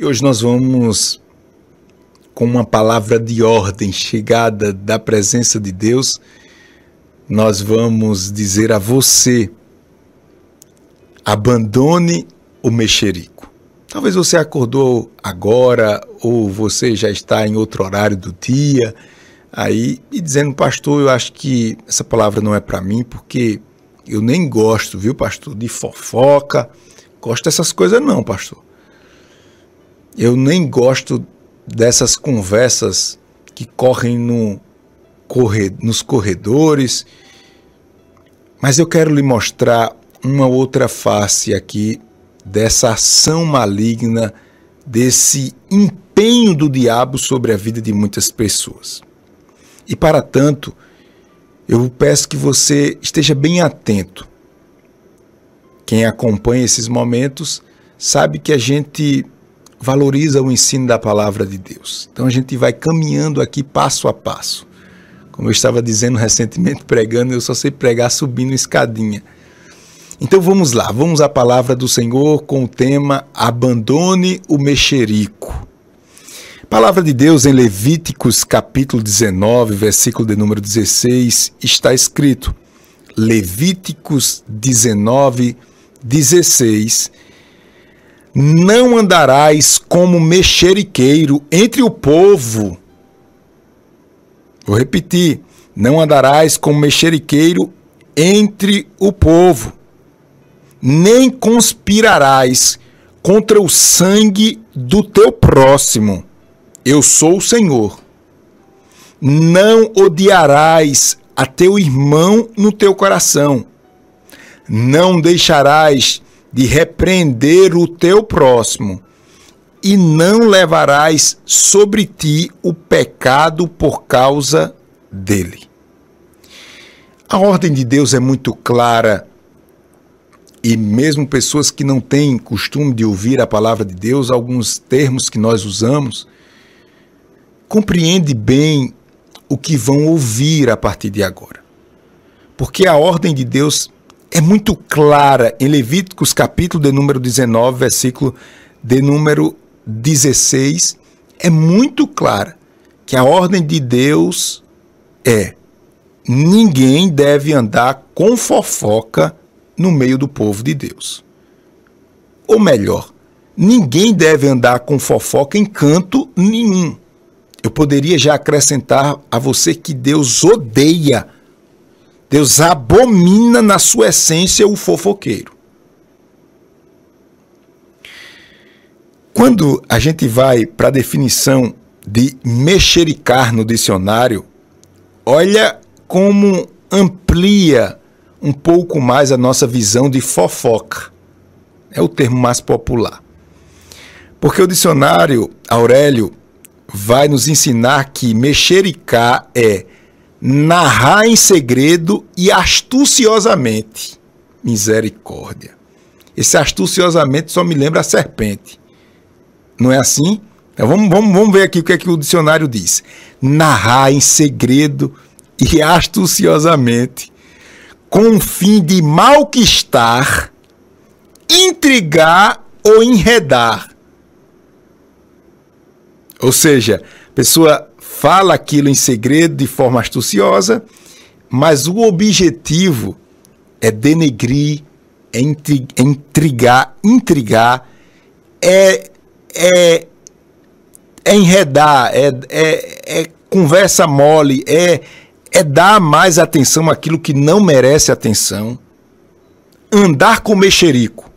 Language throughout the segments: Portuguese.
E hoje nós vamos, com uma palavra de ordem chegada da presença de Deus, nós vamos dizer a você: abandone o mexerico. Talvez você acordou agora ou você já está em outro horário do dia, aí e dizendo, pastor, eu acho que essa palavra não é para mim porque eu nem gosto, viu, pastor, de fofoca, gosto dessas coisas não, pastor. Eu nem gosto dessas conversas que correm no corre, nos corredores, mas eu quero lhe mostrar uma outra face aqui dessa ação maligna, desse empenho do diabo sobre a vida de muitas pessoas. E para tanto, eu peço que você esteja bem atento. Quem acompanha esses momentos sabe que a gente valoriza o ensino da palavra de Deus. Então a gente vai caminhando aqui passo a passo. Como eu estava dizendo recentemente pregando, eu só sei pregar subindo escadinha. Então vamos lá, vamos à palavra do Senhor com o tema Abandone o mexerico. Palavra de Deus em Levíticos capítulo 19, versículo de número 16, está escrito: Levíticos 19, 16 não andarás como mexeriqueiro entre o povo. Vou repetir: não andarás como mexeriqueiro entre o povo, nem conspirarás contra o sangue do teu próximo. Eu sou o Senhor. Não odiarás a teu irmão no teu coração. Não deixarás de repreender o teu próximo, e não levarás sobre ti o pecado por causa dele. A ordem de Deus é muito clara e mesmo pessoas que não têm costume de ouvir a palavra de Deus, alguns termos que nós usamos, compreende bem o que vão ouvir a partir de agora. Porque a ordem de Deus é muito clara em Levíticos capítulo de número 19, versículo de número 16, é muito clara que a ordem de Deus é: ninguém deve andar com fofoca no meio do povo de Deus. Ou melhor, ninguém deve andar com fofoca em canto nenhum. Eu poderia já acrescentar a você que Deus odeia Deus abomina na sua essência o fofoqueiro. Quando a gente vai para a definição de mexericar no dicionário, olha como amplia um pouco mais a nossa visão de fofoca. É o termo mais popular. Porque o dicionário Aurélio vai nos ensinar que mexericar é narrar em segredo e astuciosamente. Misericórdia. Esse astuciosamente só me lembra a serpente. Não é assim? Então vamos, vamos, vamos ver aqui o que é que o dicionário diz. Narrar em segredo e astuciosamente, com o fim de malquistar, intrigar ou enredar. Ou seja, pessoa fala aquilo em segredo de forma astuciosa, mas o objetivo é denegrir, é intrigar, intrigar, é, é, é enredar, é, é, é conversa mole, é, é dar mais atenção àquilo que não merece atenção, andar com mexerico,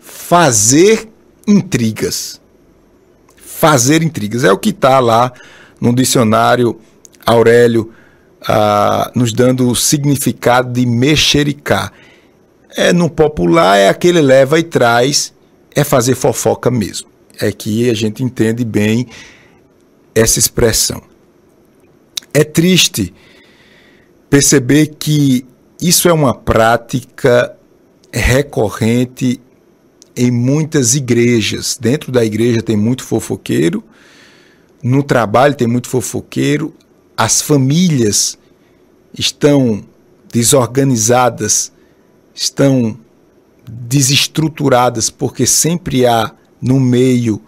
fazer intrigas. Fazer intrigas. É o que está lá no dicionário Aurélio, ah, nos dando o significado de mexericá. É, no popular é aquele leva e traz, é fazer fofoca mesmo. É que a gente entende bem essa expressão. É triste perceber que isso é uma prática recorrente em muitas igrejas. Dentro da igreja tem muito fofoqueiro, no trabalho tem muito fofoqueiro, as famílias estão desorganizadas, estão desestruturadas, porque sempre há no meio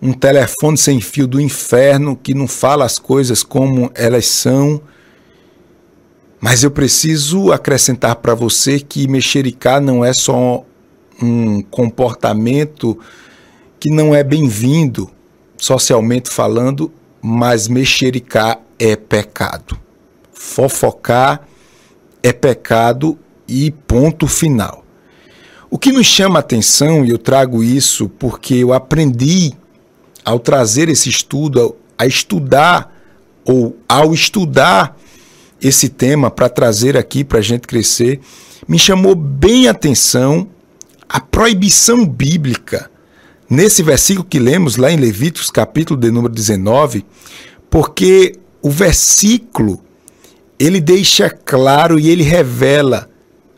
um telefone sem fio do inferno que não fala as coisas como elas são. Mas eu preciso acrescentar para você que mexericar não é só um comportamento que não é bem-vindo, socialmente falando, mas mexericar é pecado. Fofocar é pecado e ponto final. O que nos chama a atenção, e eu trago isso porque eu aprendi ao trazer esse estudo, a estudar, ou ao estudar esse tema para trazer aqui para a gente crescer, me chamou bem a atenção a proibição bíblica nesse versículo que lemos lá em Levíticos, capítulo de número 19, porque o versículo ele deixa claro e ele revela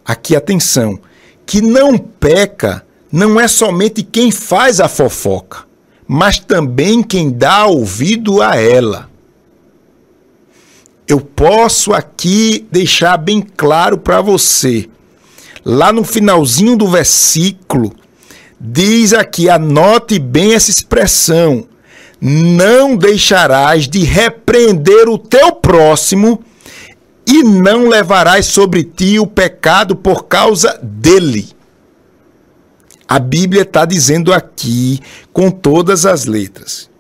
aqui atenção que não peca não é somente quem faz a fofoca, mas também quem dá ouvido a ela. Eu posso aqui deixar bem claro para você. Lá no finalzinho do versículo, diz aqui, anote bem essa expressão: não deixarás de repreender o teu próximo e não levarás sobre ti o pecado por causa dele. A Bíblia está dizendo aqui, com todas as letras,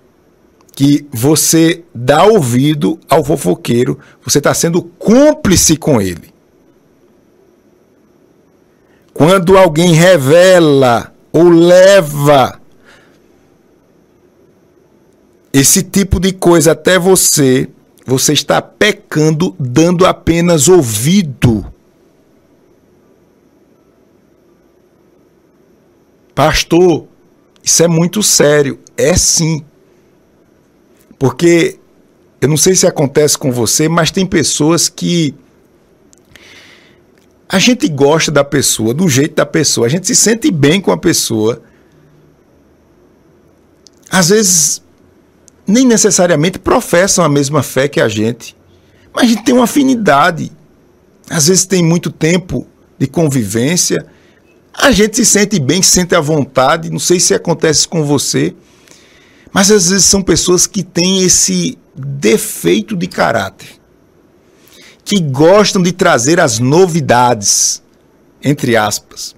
que você dá ouvido ao fofoqueiro, você está sendo cúmplice com ele. Quando alguém revela ou leva esse tipo de coisa até você, você está pecando dando apenas ouvido. Pastor, isso é muito sério. É sim. Porque eu não sei se acontece com você, mas tem pessoas que a gente gosta da pessoa, do jeito da pessoa, a gente se sente bem com a pessoa. Às vezes nem necessariamente professam a mesma fé que a gente, mas a gente tem uma afinidade. Às vezes tem muito tempo de convivência, a gente se sente bem, se sente à vontade. Não sei se acontece com você, mas às vezes são pessoas que têm esse defeito de caráter, que gostam de trazer as novidades, entre aspas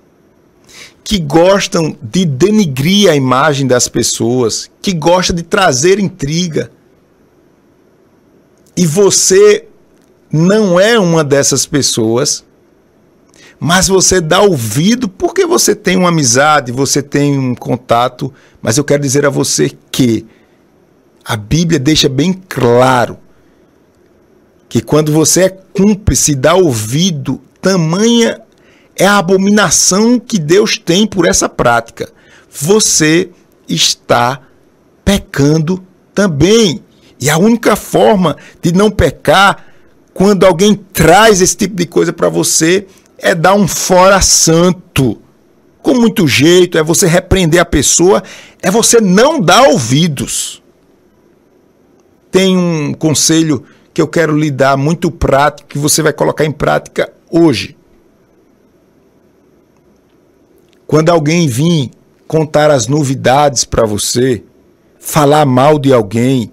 que gostam de denigrir a imagem das pessoas, que gostam de trazer intriga. E você não é uma dessas pessoas, mas você dá ouvido porque você tem uma amizade, você tem um contato, mas eu quero dizer a você que a Bíblia deixa bem claro que quando você é cúmplice, dá ouvido, tamanha é a abominação que Deus tem por essa prática. Você está pecando também. E a única forma de não pecar, quando alguém traz esse tipo de coisa para você, é dar um fora santo. Com muito jeito, é você repreender a pessoa, é você não dar ouvidos. Tem um conselho que eu quero lhe dar muito prático, que você vai colocar em prática hoje. Quando alguém vir contar as novidades para você, falar mal de alguém,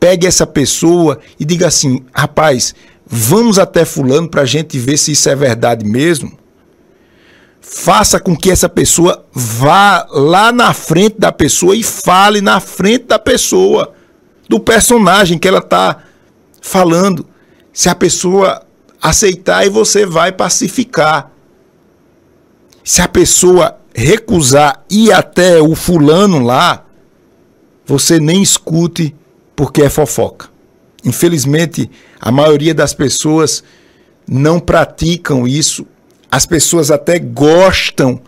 pegue essa pessoa e diga assim: rapaz, vamos até Fulano para a gente ver se isso é verdade mesmo. Faça com que essa pessoa vá lá na frente da pessoa e fale na frente da pessoa, do personagem que ela está falando. Se a pessoa aceitar, e você vai pacificar. Se a pessoa recusar ir até o fulano lá, você nem escute porque é fofoca. Infelizmente, a maioria das pessoas não praticam isso. As pessoas até gostam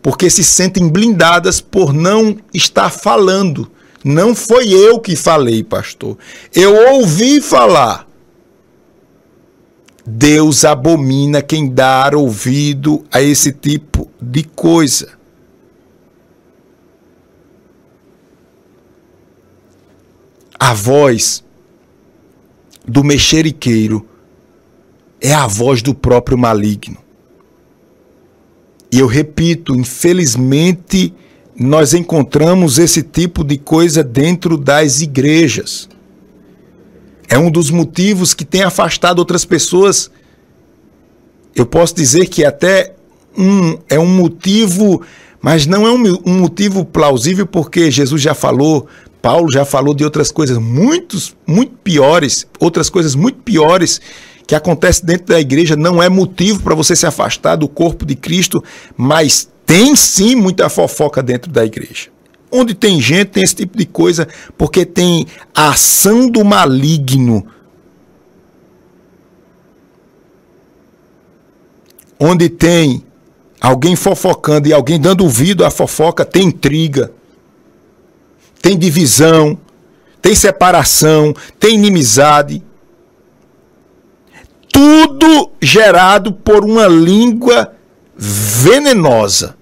porque se sentem blindadas por não estar falando. Não foi eu que falei, pastor. Eu ouvi falar. Deus abomina quem dá ouvido a esse tipo de coisa. A voz do mexeriqueiro é a voz do próprio maligno. E eu repito, infelizmente, nós encontramos esse tipo de coisa dentro das igrejas. É um dos motivos que tem afastado outras pessoas. Eu posso dizer que até um, é um motivo, mas não é um, um motivo plausível, porque Jesus já falou, Paulo já falou de outras coisas muitos, muito piores, outras coisas muito piores que acontecem dentro da igreja. Não é motivo para você se afastar do corpo de Cristo, mas tem sim muita fofoca dentro da igreja. Onde tem gente, tem esse tipo de coisa, porque tem a ação do maligno. Onde tem alguém fofocando e alguém dando ouvido à fofoca, tem intriga, tem divisão, tem separação, tem inimizade. Tudo gerado por uma língua venenosa.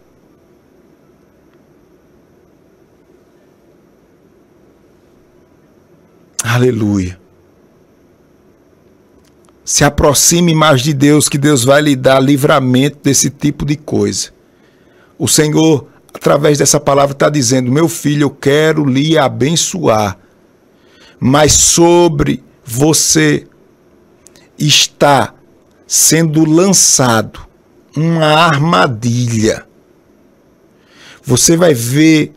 Aleluia. Se aproxime mais de Deus, que Deus vai lhe dar livramento desse tipo de coisa. O Senhor, através dessa palavra, está dizendo: Meu filho, eu quero lhe abençoar, mas sobre você está sendo lançado uma armadilha. Você vai ver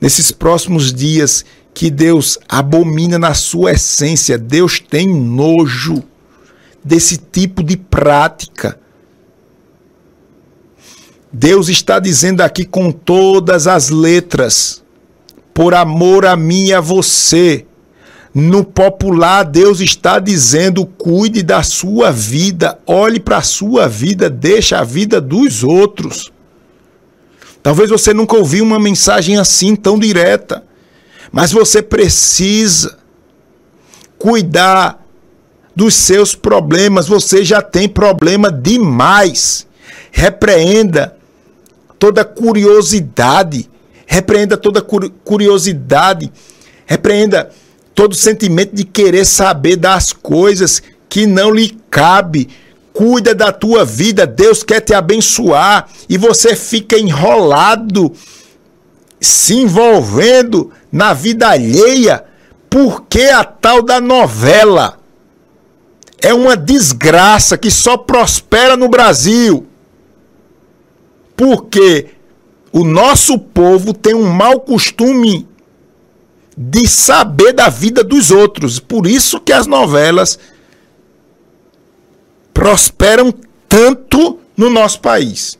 nesses próximos dias que Deus abomina na sua essência. Deus tem nojo desse tipo de prática. Deus está dizendo aqui com todas as letras, por amor a mim e a você. No popular, Deus está dizendo: cuide da sua vida, olhe para a sua vida, deixa a vida dos outros. Talvez você nunca ouviu uma mensagem assim tão direta. Mas você precisa cuidar dos seus problemas. Você já tem problema demais. Repreenda toda curiosidade. Repreenda toda curiosidade. Repreenda todo sentimento de querer saber das coisas que não lhe cabe. Cuida da tua vida, Deus quer te abençoar e você fica enrolado, se envolvendo na vida alheia, porque a tal da novela é uma desgraça que só prospera no Brasil. Porque o nosso povo tem um mau costume de saber da vida dos outros. Por isso que as novelas prosperam tanto no nosso país.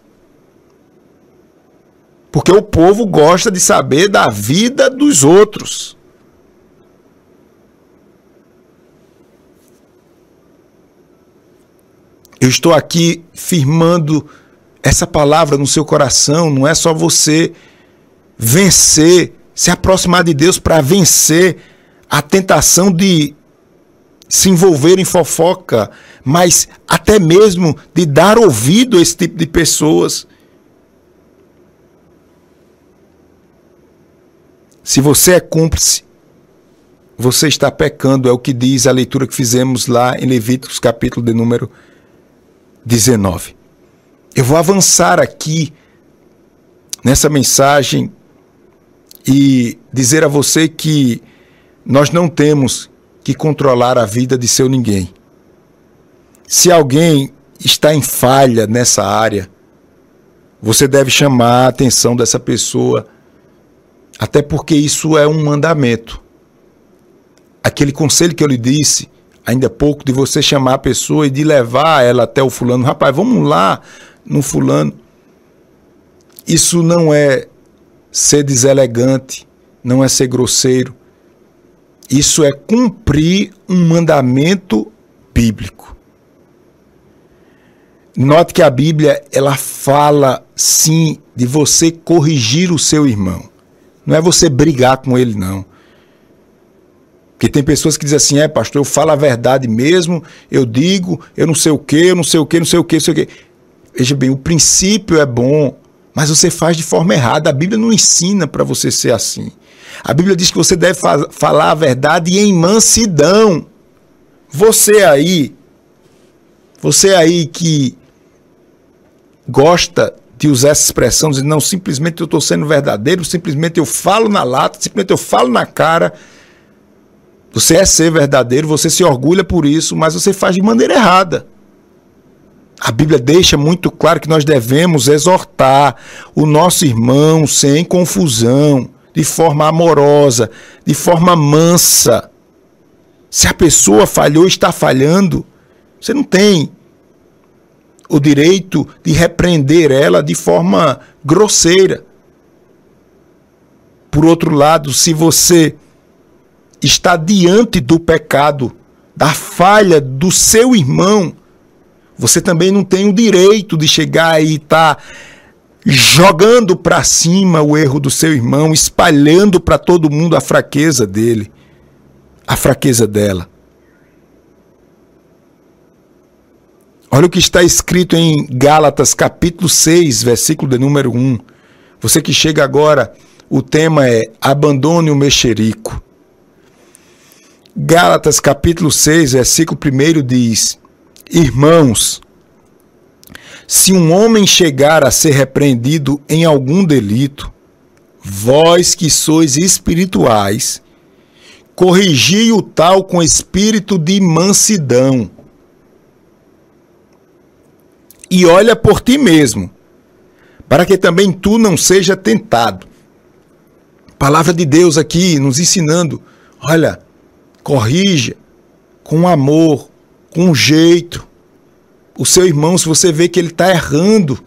Porque o povo gosta de saber da vida dos outros. Eu estou aqui firmando essa palavra no seu coração, não é só você vencer, se aproximar de Deus para vencer a tentação de se envolver em fofoca, mas até mesmo de dar ouvido a esse tipo de pessoas. Se você é cúmplice, você está pecando, é o que diz a leitura que fizemos lá em Levíticos, capítulo de número 19. Eu vou avançar aqui nessa mensagem e dizer a você que nós não temos que controlar a vida de seu ninguém. Se alguém está em falha nessa área, você deve chamar a atenção dessa pessoa até porque isso é um mandamento. Aquele conselho que eu lhe disse ainda pouco de você chamar a pessoa e de levar ela até o fulano, rapaz, vamos lá no fulano. Isso não é ser deselegante, não é ser grosseiro. Isso é cumprir um mandamento bíblico. Note que a Bíblia ela fala sim de você corrigir o seu irmão. Não é você brigar com ele, não. Porque tem pessoas que dizem assim, é, pastor, eu falo a verdade mesmo, eu digo, eu não sei o quê, eu não sei o quê, não sei o quê, não sei o quê. Veja bem, o princípio é bom, mas você faz de forma errada. A Bíblia não ensina para você ser assim. A Bíblia diz que você deve fa falar a verdade em mansidão. Você aí, você aí que gosta de usar essa expressão, dizendo, não, simplesmente eu estou sendo verdadeiro, simplesmente eu falo na lata, simplesmente eu falo na cara. Você é ser verdadeiro, você se orgulha por isso, mas você faz de maneira errada. A Bíblia deixa muito claro que nós devemos exortar o nosso irmão sem confusão, de forma amorosa, de forma mansa. Se a pessoa falhou, está falhando, você não tem o direito de repreender ela de forma grosseira. Por outro lado, se você está diante do pecado, da falha do seu irmão, você também não tem o direito de chegar e estar tá jogando para cima o erro do seu irmão, espalhando para todo mundo a fraqueza dele, a fraqueza dela. Olha o que está escrito em Gálatas capítulo 6, versículo de número 1. Você que chega agora, o tema é abandone o mexerico. Gálatas capítulo 6, versículo 1 diz: Irmãos, se um homem chegar a ser repreendido em algum delito, vós que sois espirituais, corrigi o tal com espírito de mansidão. E olha por ti mesmo, para que também tu não seja tentado. Palavra de Deus aqui nos ensinando, olha, corrija com amor, com jeito. O seu irmão, se você vê que ele está errando,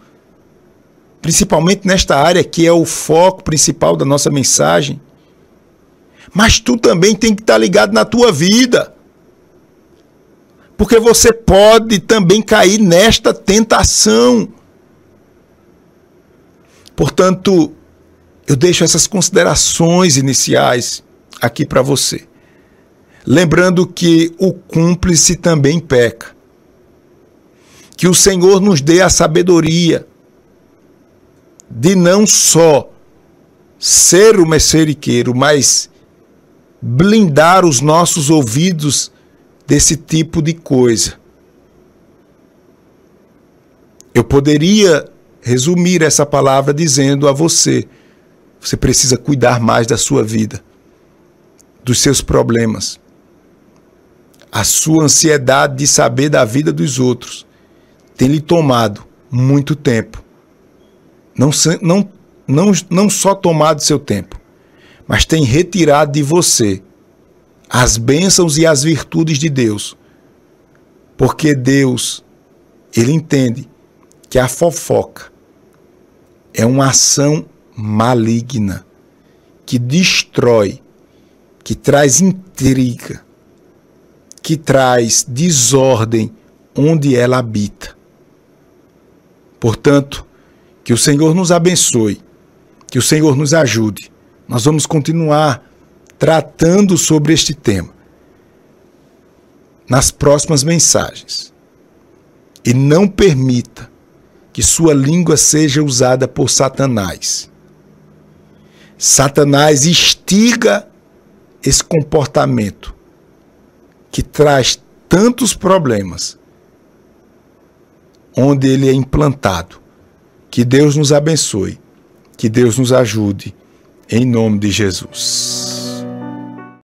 principalmente nesta área que é o foco principal da nossa mensagem, mas tu também tem que estar tá ligado na tua vida. Porque você pode também cair nesta tentação. Portanto, eu deixo essas considerações iniciais aqui para você. Lembrando que o cúmplice também peca. Que o Senhor nos dê a sabedoria de não só ser o mexeriqueiro, mas blindar os nossos ouvidos desse tipo de coisa. Eu poderia resumir essa palavra dizendo a você: você precisa cuidar mais da sua vida, dos seus problemas, a sua ansiedade de saber da vida dos outros tem lhe tomado muito tempo. Não, não, não, não só tomado seu tempo, mas tem retirado de você as bênçãos e as virtudes de Deus. Porque Deus, ele entende que a fofoca é uma ação maligna que destrói, que traz intriga, que traz desordem onde ela habita. Portanto, que o Senhor nos abençoe, que o Senhor nos ajude. Nós vamos continuar tratando sobre este tema nas próximas mensagens. E não permita que sua língua seja usada por Satanás. Satanás instiga esse comportamento que traz tantos problemas, onde ele é implantado. Que Deus nos abençoe, que Deus nos ajude, em nome de Jesus.